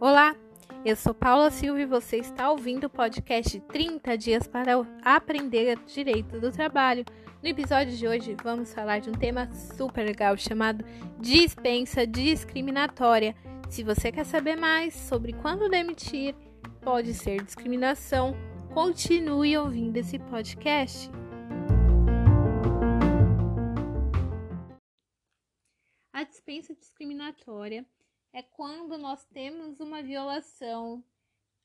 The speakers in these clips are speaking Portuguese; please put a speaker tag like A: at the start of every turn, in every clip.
A: Olá, eu sou Paula Silva e você está ouvindo o podcast 30 Dias para Aprender Direito do Trabalho. No episódio de hoje, vamos falar de um tema super legal chamado dispensa discriminatória. Se você quer saber mais sobre quando demitir pode ser discriminação, continue ouvindo esse podcast. A dispensa discriminatória é quando nós temos uma violação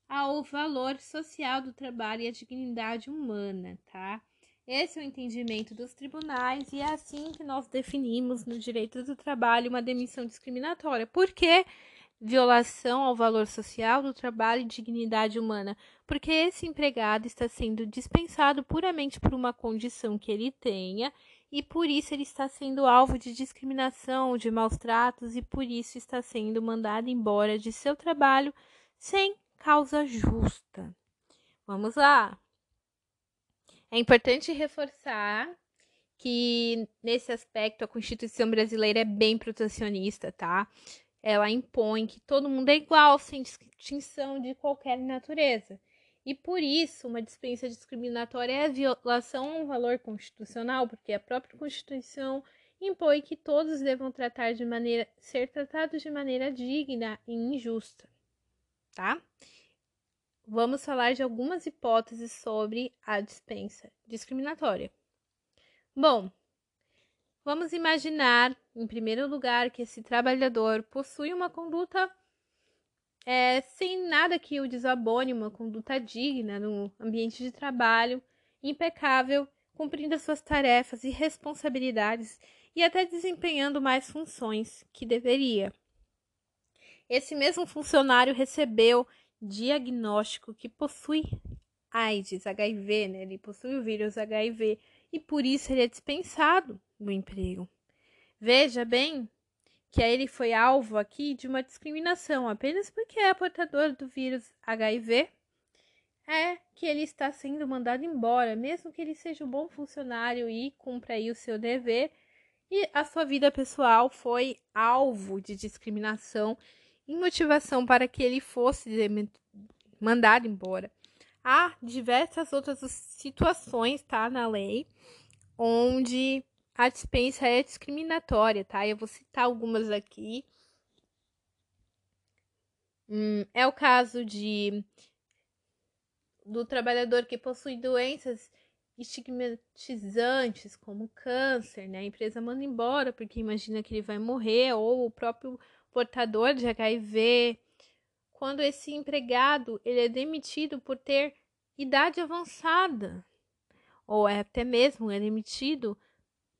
A: ao valor social do trabalho e à dignidade humana, tá? Esse é o entendimento dos tribunais e é assim que nós definimos no direito do trabalho uma demissão discriminatória. Por que violação ao valor social do trabalho e dignidade humana? Porque esse empregado está sendo dispensado puramente por uma condição que ele tenha e por isso ele está sendo alvo de discriminação, de maus tratos e por isso está sendo mandado embora de seu trabalho sem causa justa. Vamos lá. É importante reforçar que nesse aspecto a Constituição brasileira é bem protecionista, tá? Ela impõe que todo mundo é igual, sem distinção de qualquer natureza. E por isso, uma dispensa discriminatória é violação a um valor constitucional, porque a própria Constituição impõe que todos devam tratar de maneira ser tratados de maneira digna e injusta, tá? Vamos falar de algumas hipóteses sobre a dispensa discriminatória. Bom, vamos imaginar, em primeiro lugar, que esse trabalhador possui uma conduta é, sem nada que o desabone, uma conduta digna no ambiente de trabalho, impecável, cumprindo as suas tarefas e responsabilidades e até desempenhando mais funções que deveria. Esse mesmo funcionário recebeu diagnóstico que possui AIDS, HIV, né? Ele possui o vírus HIV e por isso ele é dispensado do emprego. Veja bem que ele foi alvo aqui de uma discriminação apenas porque é portador do vírus HIV, é que ele está sendo mandado embora, mesmo que ele seja um bom funcionário e cumpra aí o seu dever, e a sua vida pessoal foi alvo de discriminação e motivação para que ele fosse mandado embora. Há diversas outras situações, tá, na lei, onde a dispensa é discriminatória, tá? Eu vou citar algumas aqui. Hum, é o caso de do trabalhador que possui doenças estigmatizantes, como câncer, né? A empresa manda embora porque imagina que ele vai morrer, ou o próprio portador de HIV. Quando esse empregado ele é demitido por ter idade avançada, ou é até mesmo é demitido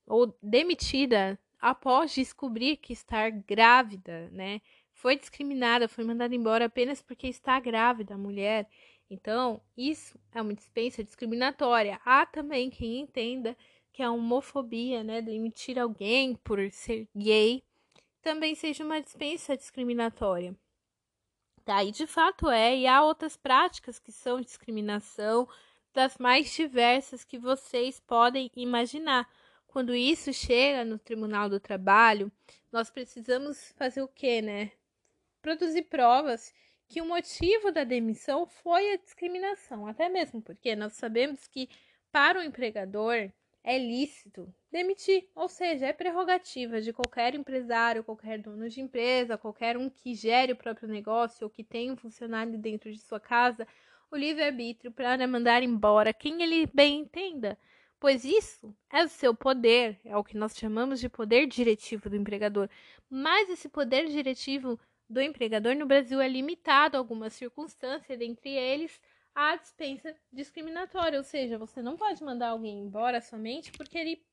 A: ou demitida após descobrir que está grávida, né? Foi discriminada, foi mandada embora apenas porque está grávida a mulher. Então, isso é uma dispensa discriminatória. Há também quem entenda que a homofobia, né, demitir alguém por ser gay, também seja uma dispensa discriminatória. Tá, e de fato é, e há outras práticas que são discriminação das mais diversas que vocês podem imaginar. Quando isso chega no Tribunal do Trabalho, nós precisamos fazer o quê, né? Produzir provas que o motivo da demissão foi a discriminação, até mesmo porque nós sabemos que para o empregador é lícito demitir, ou seja, é prerrogativa de qualquer empresário, qualquer dono de empresa, qualquer um que gere o próprio negócio ou que tenha um funcionário dentro de sua casa, o livre-arbítrio para mandar embora quem ele bem entenda pois isso é o seu poder, é o que nós chamamos de poder diretivo do empregador. Mas esse poder diretivo do empregador no Brasil é limitado a algumas circunstâncias, dentre eles a dispensa discriminatória, ou seja, você não pode mandar alguém embora somente porque ele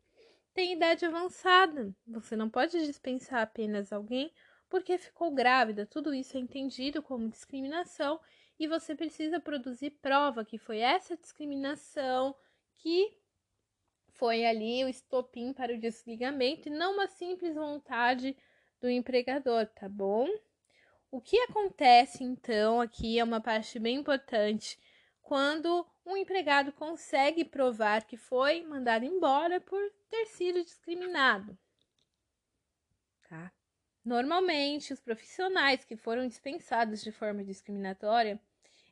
A: tem idade avançada. Você não pode dispensar apenas alguém porque ficou grávida. Tudo isso é entendido como discriminação e você precisa produzir prova que foi essa discriminação que foi ali o estopim para o desligamento e não uma simples vontade do empregador, tá bom? O que acontece então aqui é uma parte bem importante quando um empregado consegue provar que foi mandado embora por ter sido discriminado. Tá? Normalmente, os profissionais que foram dispensados de forma discriminatória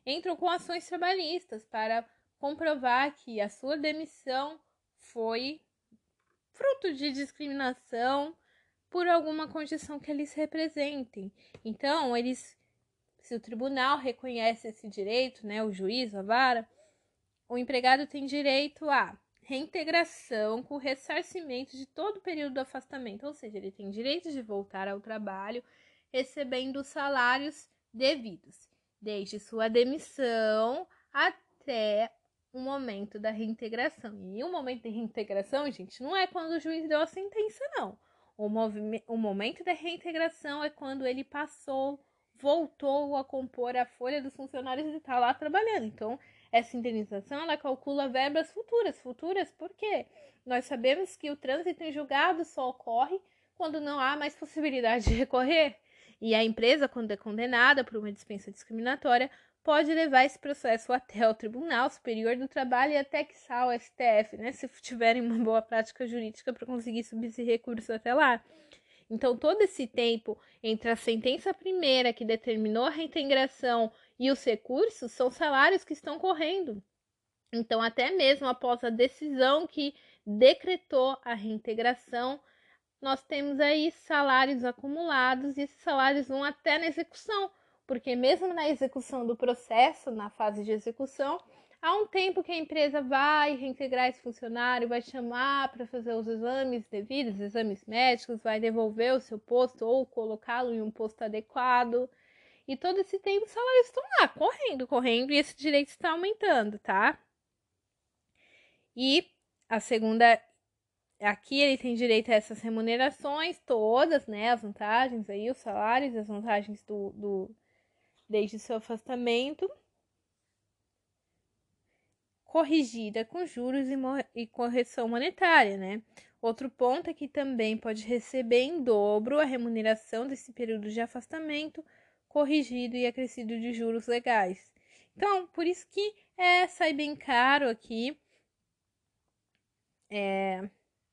A: entram com ações trabalhistas para comprovar que a sua demissão foi fruto de discriminação por alguma condição que eles representem. Então, eles se o tribunal reconhece esse direito, né, o juiz, a vara, o empregado tem direito a reintegração com ressarcimento de todo o período do afastamento, ou seja, ele tem direito de voltar ao trabalho recebendo salários devidos, desde sua demissão até o momento da reintegração. E o momento de reintegração, gente, não é quando o juiz deu a sentença, não. O, o momento da reintegração é quando ele passou, voltou a compor a folha dos funcionários e está lá trabalhando. Então, essa indenização ela calcula verbas futuras. Futuras por quê? Nós sabemos que o trânsito em julgado só ocorre quando não há mais possibilidade de recorrer. E a empresa, quando é condenada por uma dispensa discriminatória, pode levar esse processo até o Tribunal Superior do Trabalho e até que o STF, né? Se tiverem uma boa prática jurídica para conseguir subir esse recurso até lá. Então, todo esse tempo entre a sentença primeira que determinou a reintegração e os recursos são salários que estão correndo. Então, até mesmo após a decisão que decretou a reintegração, nós temos aí salários acumulados e esses salários vão até na execução, porque mesmo na execução do processo, na fase de execução, há um tempo que a empresa vai reintegrar esse funcionário, vai chamar para fazer os exames devidos, exames médicos, vai devolver o seu posto ou colocá-lo em um posto adequado. E todo esse tempo os salários estão lá, correndo, correndo, e esse direito está aumentando, tá? E a segunda, aqui ele tem direito a essas remunerações todas, né? As vantagens aí, os salários, as vantagens do, do desde seu afastamento. Corrigida com juros e, e correção monetária, né? Outro ponto é que também pode receber em dobro a remuneração desse período de afastamento corrigido e acrescido de juros legais. Então, por isso que é, sai bem caro aqui é,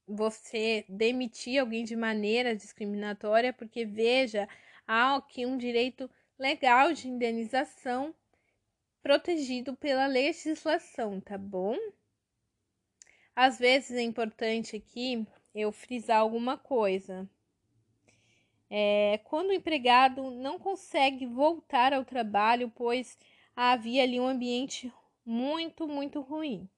A: você demitir alguém de maneira discriminatória, porque veja, há aqui um direito legal de indenização protegido pela legislação, tá bom? Às vezes é importante aqui eu frisar alguma coisa é, quando o empregado não consegue voltar ao trabalho, pois havia ali um ambiente muito, muito ruim.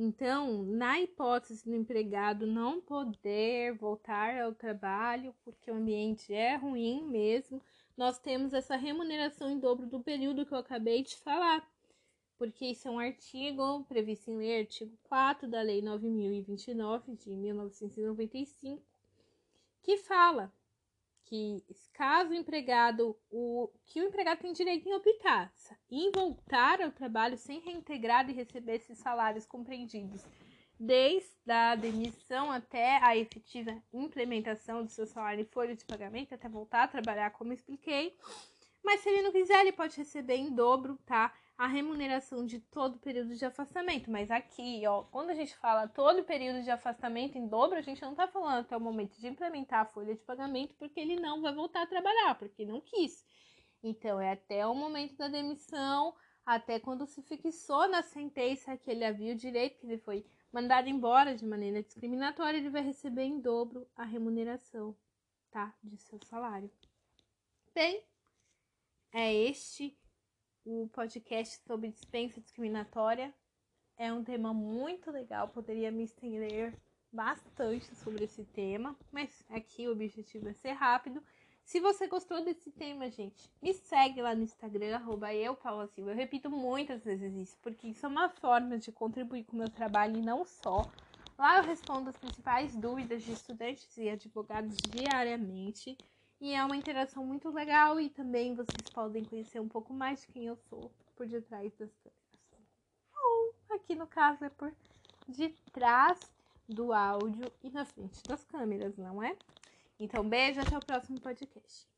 A: Então, na hipótese do empregado não poder voltar ao trabalho, porque o ambiente é ruim mesmo, nós temos essa remuneração em dobro do período que eu acabei de falar. Porque isso é um artigo previsto em lei, artigo 4 da Lei 9029 de 1995, que fala que caso o empregado, o que o empregado tem direito em optar em voltar ao trabalho sem reintegrar e receber esses salários compreendidos desde a demissão até a efetiva implementação do seu salário e folha de pagamento, até voltar a trabalhar, como expliquei. Mas se ele não quiser, ele pode receber em dobro, tá? A remuneração de todo o período de afastamento. Mas aqui, ó, quando a gente fala todo o período de afastamento em dobro, a gente não tá falando até o momento de implementar a folha de pagamento, porque ele não vai voltar a trabalhar, porque não quis. Então, é até o momento da demissão, até quando se fixou na sentença que ele havia o direito, que ele foi mandado embora de maneira discriminatória, ele vai receber em dobro a remuneração, tá? De seu salário. Bem, é este o podcast sobre dispensa discriminatória. É um tema muito legal, poderia me estender bastante sobre esse tema, mas aqui o objetivo é ser rápido. Se você gostou desse tema, gente, me segue lá no Instagram, arroba eu, Paula Silva. Eu repito muitas vezes isso, porque isso é uma forma de contribuir com o meu trabalho e não só. Lá eu respondo as principais dúvidas de estudantes e advogados diariamente. E é uma interação muito legal e também vocês podem conhecer um pouco mais de quem eu sou por detrás das câmeras. Ou aqui no caso é por detrás do áudio e na frente das câmeras, não é? Então, beijo, até o próximo podcast.